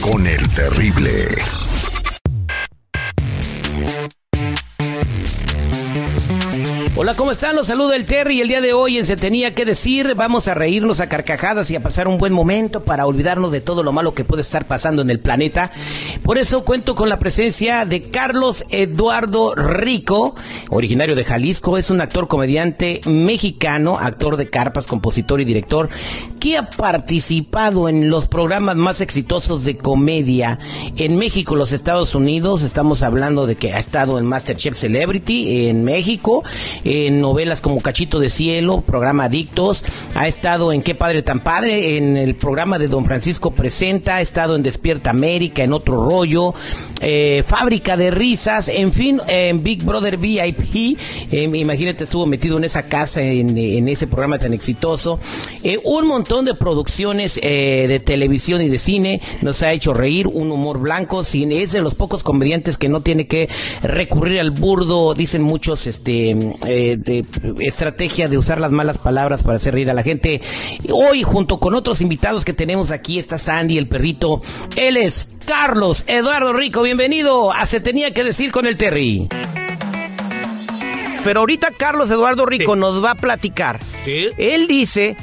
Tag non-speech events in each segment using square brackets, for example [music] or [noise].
Con el terrible. Hola, ¿cómo están? Los saludo el Terry el día de hoy en Se Tenía que Decir vamos a reírnos a carcajadas y a pasar un buen momento para olvidarnos de todo lo malo que puede estar pasando en el planeta. Por eso cuento con la presencia de Carlos Eduardo Rico, originario de Jalisco, es un actor comediante mexicano, actor de carpas, compositor y director, que ha participado en los programas más exitosos de comedia en México, los Estados Unidos. Estamos hablando de que ha estado en Masterchef Celebrity en México en novelas como Cachito de Cielo, programa Adictos, ha estado en Qué Padre Tan Padre, en el programa de Don Francisco Presenta, ha estado en Despierta América, en Otro Rollo, eh, Fábrica de Risas, en fin, en Big Brother VIP, eh, imagínate, estuvo metido en esa casa, en, ese programa tan exitoso, eh, un montón de producciones eh, de televisión y de cine, nos ha hecho reír, un humor blanco, cine, es de los pocos comediantes que no tiene que recurrir al burdo, dicen muchos, este, de estrategia de usar las malas palabras para hacer reír a la gente. Hoy, junto con otros invitados que tenemos aquí, está Sandy, el perrito. Él es Carlos Eduardo Rico. Bienvenido a Se Tenía que Decir con el Terry. Pero ahorita Carlos Eduardo Rico Sí. nos va a platicar. Sí. Él dice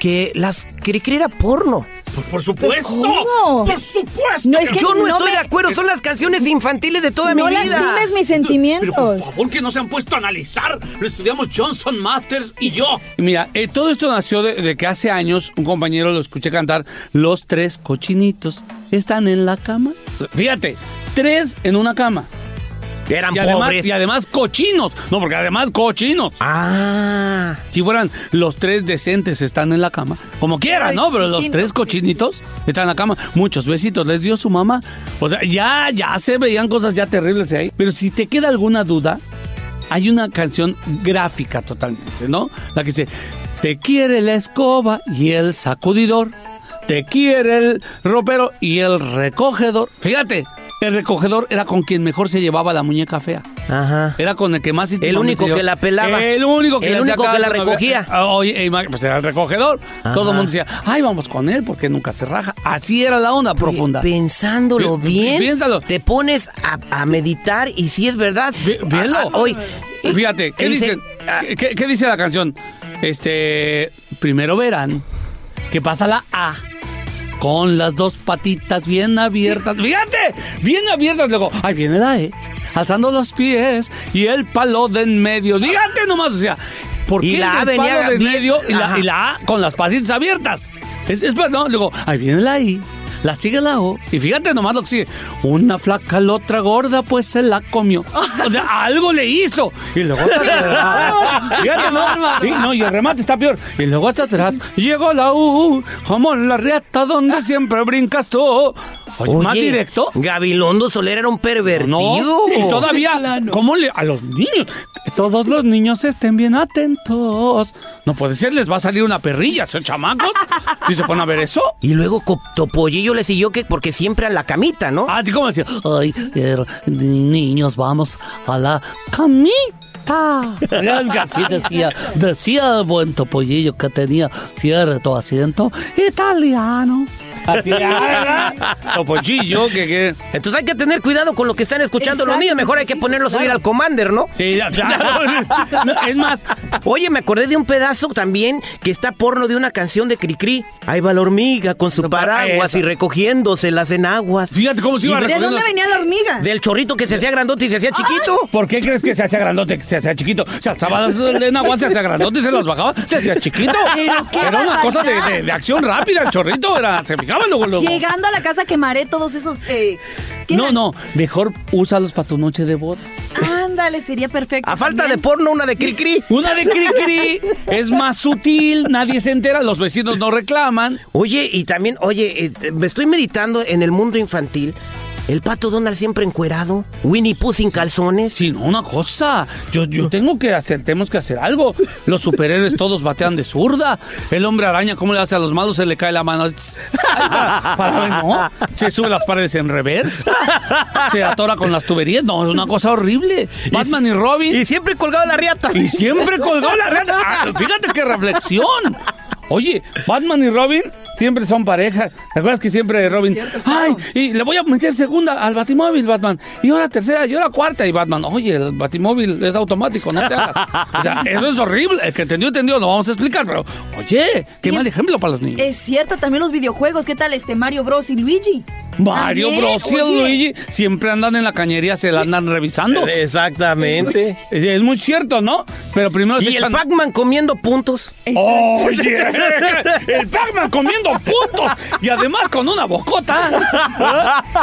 que las Cricri era porno. Pues por supuesto. ¿Cómo? Por supuesto. No, es que Yo no, no estoy me- de acuerdo, son las canciones infantiles de toda No mi vida. lastimes mis Pero sentimientos. por favor que no se han puesto a analizar. Lo estudiamos Johnson Masters y yo. Mira, eh, todo esto nació de, de que hace años un compañero lo escuché cantar Los tres cochinitos están en la cama. Fíjate, tres en una cama. Eran Y además, pobres. y además cochinos. No, porque además cochinos. Ah. Si fueran los tres decentes están en la cama, como quieran, Ay, ¿no? Pero los tres cochinitos están en la cama. Muchos besitos les dio su mamá. O sea, ya, ya se veían cosas ya terribles ahí. Pero si te queda alguna duda, hay una canción gráfica totalmente, ¿no? La que dice, te quiere la escoba y el sacudidor, te quiere el ropero y el recogedor. Fíjate, el recogedor era con quien mejor se llevaba la muñeca fea. Ajá. Era con el que más único íntimamente yo- que la pelaba. El único que El único la no recogía. Ah, Oye, pues era el recogedor. Todo el mundo decía, ay, vamos con él porque nunca se raja. Así era la onda profunda. Pensándolo bien, piénsalo. te pones a, a meditar y si es verdad. Vi- Velo. Ah, hoy, Fíjate, ¿qué él dicen? se- ah, ¿Qué, qué- qué dice la canción? Este, primero verán que pasa la A con las dos patitas bien abiertas. [laughs] Fíjate, bien abiertas. Luego, ahí viene la E, alzando los pies y el palo de en medio. Fíjate nomás, o sea, ¿por Y qué la A el del venía palo de en medio y la, y la A con las patitas abiertas? Es, es no, luego, ahí viene la I. La sigue la O. Y fíjate nomás lo que sigue. Una flaca, la otra gorda, pues se la comió. O sea, algo le hizo. Y luego hasta atrás. Fíjate. Y, [laughs] no, y el remate está peor. Y luego hasta atrás llegó la U. Como en la riata donde siempre brincas tú. Oye, más oye, directo. Gabilondo Soler era un pervertido. No, y todavía, [laughs] ¿cómo le a los niños? Que todos los niños estén bien atentos. No puede ser, les va a salir una perrilla, son chamacos. [laughs] Si se ponen a ver eso. Y luego Topollillo le siguió que porque siempre a la camita, ¿no? Así como decía, ay, er, niños, vamos a la camita. [laughs] Así decía, decía el buen topollillo que tenía cierto acento italiano. Así era, topollillo, que, que Entonces hay que tener cuidado con lo que están escuchando los niños. Mejor hay que ponerlos a claro. al Commander, ¿no? Sí, claro. [laughs] No, es más, Oye, me acordé de un pedazo también que está porno de una canción de Cricri. Ahí va la hormiga con su paraguas y recogiéndoselas en aguas. fíjate cómo se iba ¿De dónde venía la hormiga? Del chorrito que se hacía grandote y se hacía chiquito. ¿Por qué crees que se hacía grandote, que se hacía chiquito? Se alzaba las en agua, se hacía grandote, se las bajaba, se hacía chiquito. Pero qué Era una cosa de, de- de acción rápida, el chorrito era, se fijaba luego, luego. Llegando a la casa quemaré todos esos. Eh, ¿qué No, eran? no, mejor úsalos para tu noche de boda. Ah, Ándale, sería perfecto. A falta de porno, una de cri-cri. [laughs] Una de cri-cri es más sutil, nadie se entera, los vecinos no reclaman. Oye, y también, oye, eh, me estoy meditando en el mundo infantil. El pato Donald siempre encuerado. Winnie Pooh sin calzones. Sí, no, una cosa. Yo, yo tengo que hacer, tenemos que hacer algo. Los superhéroes todos batean de zurda. El hombre araña, ¿cómo le hace a los malos? Se le cae la mano. [laughs] Para, para no. Se sube las paredes en reversa. Se atora con las tuberías. No, es una cosa horrible. Batman y Robin. Y siempre colgado la riata. Y siempre colgó la rata. Ah, fíjate qué reflexión. Oye, Batman y Robin siempre son pareja. ¿Te acuerdas que siempre Robin? Ay, y le voy a meter segunda al Batimóvil, Batman. Y ahora tercera, y ahora cuarta. Y Batman, oye, el Batimóvil es automático, no te hagas. O sea, [laughs] eso es horrible. El que entendió, entendió. No vamos a explicar, pero oye, qué Y- mal ejemplo para los niños. Es cierto, también los videojuegos. ¿Qué tal este Mario Bros y Luigi? Mario También, Bros y oye. Luigi siempre andan en la cañería, se la andan revisando. Exactamente. Es muy cierto, ¿no? Pero primero se Y el echan... Pac-Man comiendo puntos. Oye, [laughs] el Pac-Man comiendo puntos y además con una bocota.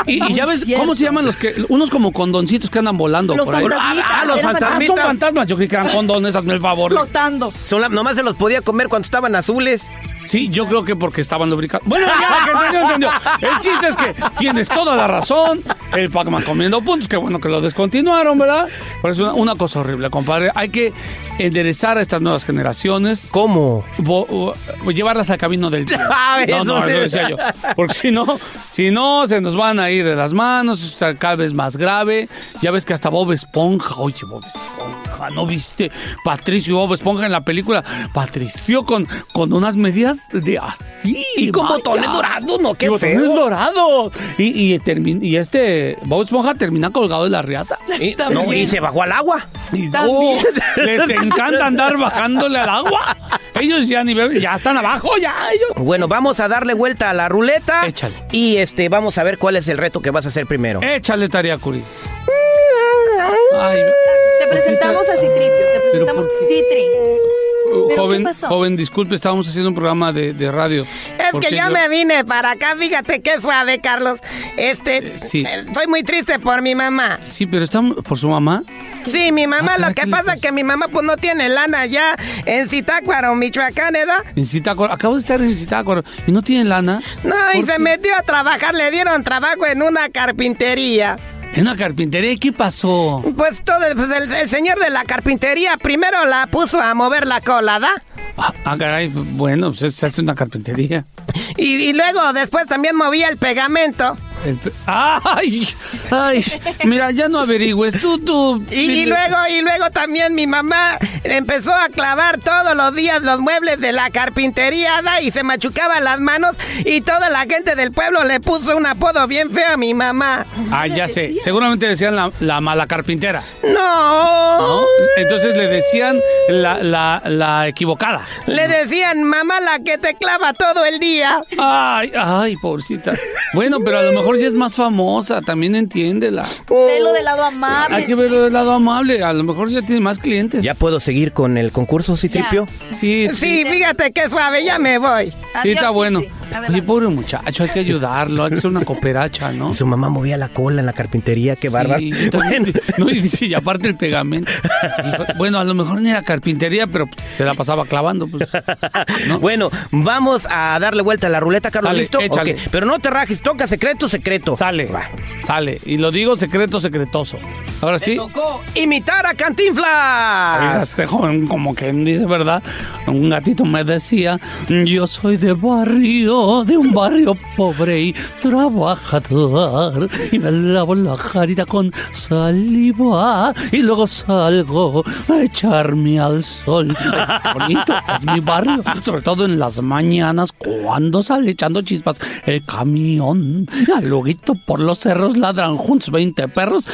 Y, y ya ves cierto. cómo se llaman los que unos como condoncitos que andan volando Los por ahí. fantasmitas. Ah, los Ah, fantasmitas. son fantasmas, yo creí que eran condones, hazme el favor. Flotando. Son la- nomás se los podía comer cuando estaban azules. Sí, yo creo que porque estaban lubricados. Bueno, ya, que entendió, entendió. El chiste es que tienes toda la razón. El Pac-Man comiendo puntos, qué bueno que lo descontinuaron, ¿verdad? Pero es una, una cosa horrible, compadre. Hay que enderezar a estas nuevas generaciones. ¿Cómo? Bo- llevarlas al camino del día. [laughs] Ah, No, eso no, eso decía yo. Porque si no, si no, se nos van a ir de las manos, está cada vez más grave. Ya ves que hasta Bob Esponja, oye, Bob Esponja, ¿no viste? Patricio Bob Esponja en la película. Patricio con, con unas medias de así. Y con vaya. botones dorados, ¿no? Qué y botones feo. dorados. Y, y, este Bob Esponja termina colgado de la riata. Y, no, y se bajó al agua. Y oh, les encanta andar bajándole al agua. Ellos ya ni beben, ya están abajo, ya ellos. Bueno, vamos a darle vuelta a la ruleta. Échale. Y este, vamos a ver cuál es el reto que vas a hacer primero. Échale tarea, Curi. Ay, Te presentamos a Citripio. Te presentamos a Citri. qué joven, pasó? joven, disculpe, estábamos haciendo un programa de, de radio. Es que yo, me vine para acá, fíjate qué suave, Carlos. Este, sí. eh, soy muy triste por mi mamá. Sí, pero estamos por su mamá. Sí, mi mamá, Ah, lo que ¿qué le pasa es que mi mamá pues no tiene lana ya en Zitácuaro, Michoacán, ¿verdad? En Zitácuaro. Acabo de estar en Zitácuaro y no tiene lana. No, y ¿Por se metió a trabajar, le dieron trabajo en una carpintería. En una carpintería. ¿Y ¿Qué pasó? Pues todo, el, pues, el- el señor de la carpintería primero la puso a mover la cola, ¿da? Ah, ah, caray, bueno, pues se hace una carpintería. Y, y luego después también movía el pegamento. ¡Ay! ¡Ay! Mira, ya no averigües. Tú, tú. Y, y luego, y luego también mi mamá empezó a clavar todos los días los muebles de la carpintería ¿da? y se machucaba las manos y toda la gente del pueblo le puso un apodo bien feo a mi mamá. Ah, ya sé. Seguramente le decían la, la mala carpintera. No. ¿no? Entonces le decían la, la, la equivocada. Le decían mamá la que te clava todo el día. Ay, ay, pobrecita. Bueno, pero a lo mejor ya es más famosa, también entiéndela. Velo del lado amable. Hay que verlo del lado amable, a lo mejor ya tiene más clientes. ¿Ya puedo seguir con el concurso, Citripio? Sí, sí, Sí, fíjate qué suave, ya me voy. sí, está bueno. Citri. Oye, Adelante. pobre muchacho, hay que ayudarlo, hay que ser una cooperacha, ¿no? Su mamá movía la cola en la carpintería, qué Sí, bárbaro. no, y y aparte el pegamento. Bueno, a lo mejor ni era carpintería, pero se la pasaba clavando. Pues, ¿no? [laughs] Bueno, vamos a darle vuelta a la ruleta, Carlos. Sale, ¿Listo? Pero no te rajes, toca secreto, secreto. Sale, Va. sale. Y lo digo secreto, secretoso. Ahora sí. Tocó imitar a Cantinflas. Este joven, como que dice, ¿verdad? Un gatito me decía, yo soy de barrio, de un barrio pobre y trabajador. Y me lavo la carita con saliva y luego salgo a echarme al sol. Ay, bonito es mi barrio, sobre todo en las mañanas cuando sale echando chispas el camión. Y luego por los cerros ladran juntos 20 perros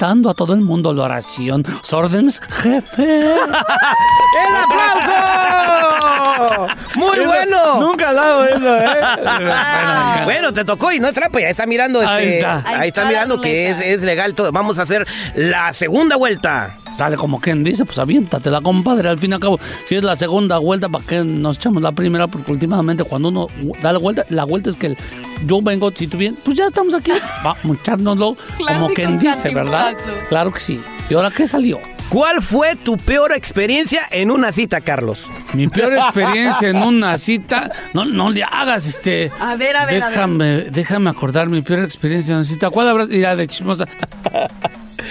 invitando a todo el mundo la oración. ¡Órdenes, jefe! [laughs] ¡El aplauso! ¡Muy bueno! Nunca he dado eso, ¿eh? Ah. Bueno, te tocó y no es trampa, ya está mirando este. Ahí está. Ahí Ahí está está mirando que es, es legal todo. Vamos a hacer la segunda vuelta. Sale como quien dice, pues aviéntatela, compadre. Al fin y al cabo, si es la segunda vuelta, ¿para qué nos echamos la primera? Porque últimamente cuando uno da la vuelta, la vuelta es que el- yo vengo, si tú vienes, pues ya estamos aquí. [laughs] Vamos a echárnoslo como quien dice, ¿verdad? Claro que sí. ¿Y ahora qué salió? ¿Cuál fue tu peor experiencia en una cita, Carlos? Mi peor experiencia en una [laughs] cita. No, no le hagas, este. A ver, a ver, a ver. Déjame, déjame acordar mi peor experiencia en una cita. ¿Cuál habrá sido de chismosa?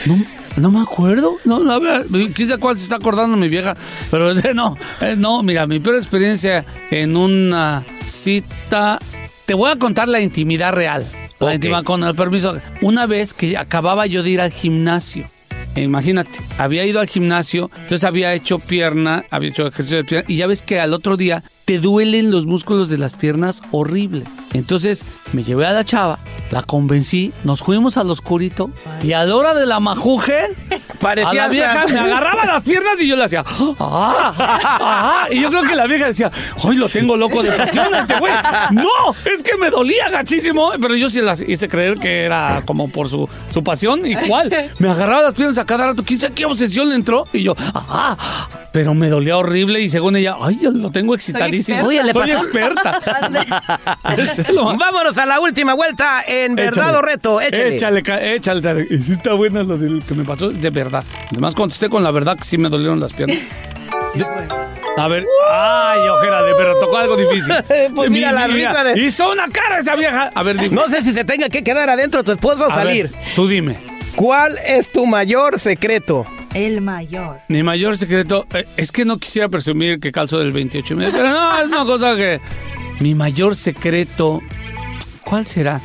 No, [laughs] no me acuerdo. No, no, sabe cuál se está acordando mi vieja. Pero [laughs] no, eh, no, mira, mi peor experiencia en una cita. Te voy a contar la intimidad real. La intimidad con el permiso. Una vez que acababa yo de ir al gimnasio. Imagínate, había ido al gimnasio, entonces había hecho pierna, había hecho ejercicio de pierna, y ya ves que al otro día te duelen los músculos de las piernas horrible. Entonces me llevé a la chava, la convencí, nos fuimos al oscurito, y a la hora de la majuje, [laughs] Parecía a la vieja me agarraba las piernas y yo le hacía, ¡ah! ¡ah! Y yo creo que la vieja decía, ¡ay, lo tengo loco de pasión a este güey! ¡No! Es que me dolía gachísimo. Pero yo sí las hice creer que era como por su, su pasión. Igual, me agarraba las piernas a cada rato. ¿Quién sabe qué obsesión le entró? Y yo, ¡ah! Pero me dolía horrible y según ella, ¡ay, lo tengo excitadísimo! experta. Oye, le Soy pasó- experta. [laughs] [laughs] [laughs] Vámonos a la última vuelta en verdad o reto. Échale. Échale, échale. Y sí está buena lo del que me pasó, de verdad. Además contesté con la verdad que sí me dolieron las piernas. A ver, ay, ojera de perro, tocó algo difícil. [laughs] Pues mira la risa de- Hizo una cara esa vieja. A ver, dime. No sé si se tenga que quedar adentro tu esposo o ver, salir. tú dime. ¿Cuál es tu mayor secreto? El mayor. Mi mayor secreto eh, es que no quisiera presumir que calzo del 28 y medio, pero no, es una cosa que... Mi mayor secreto, ¿cuál será?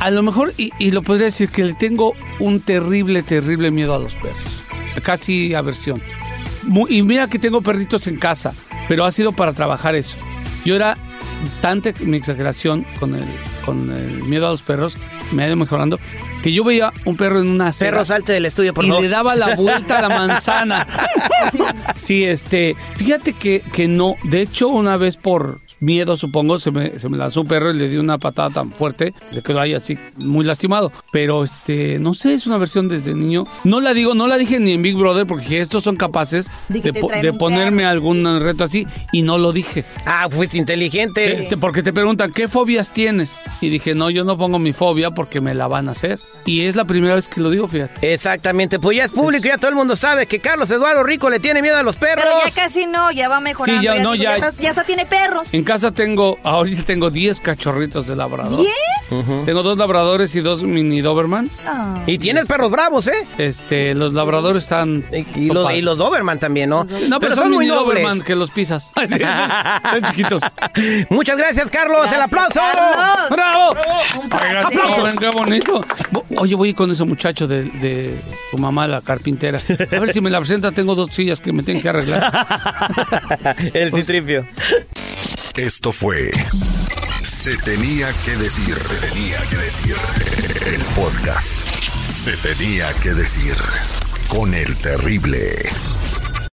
A lo mejor, y, y lo podría decir, que le tengo un terrible, terrible miedo a los perros. Casi aversión. Y mira que tengo perritos en casa, pero ha sido para trabajar eso. Yo era tanta mi exageración con el, con el miedo a los perros, me ha ido mejorando, que yo veía un perro en una acera Perro, salte del estudio, por y favor. le daba la [laughs] vuelta a la manzana. Sí, este, fíjate que, que no. De hecho, una vez por miedo, supongo, se me, se me lanzó un perro y le di una patada tan fuerte, se quedó ahí así, muy lastimado. Pero, este, no sé, es una versión desde niño. No la digo, no la dije ni en Big Brother, porque dije, estos son capaces De de, po- de ponerme perro. algún reto así, y no lo dije. Ah, fuiste inteligente. Este, porque te preguntan, ¿qué fobias tienes? Y dije, no, yo no pongo mi fobia porque me la van a hacer. Y es la primera vez que lo digo, fíjate. Exactamente, pues ya es público, ya todo el mundo sabe que Carlos Eduardo Rico le tiene miedo a los perros. Pero ya casi no, ya va mejorando. Sí, ya, no, digo, ya- está- ya hasta tiene perros. En casa tengo, ahorita tengo 10 cachorritos de labrador. ¿Diez? Tengo dos labradores y dos mini Doberman. Ah. Y tienes perros bravos, ¿eh? Este, los labradores están... Y, y los, y los Doberman también, ¿no? No, pero, son, muy mini nobles. Doberman que los pisas. [laughs] Están chiquitos. Muchas gracias, Carlos. el aplauso. Carlos. ¡Bravo! Un placer. joven, qué bonito. Bo- Oye, voy con ese muchacho de, de tu mamá, la carpintera. A ver si me la presenta. Tengo dos sillas que me tienen que arreglar. [laughs] el citripio. Esto fue Se tenía que decir. Se tenía que decir. El podcast. Se tenía que decir. Con el terrible.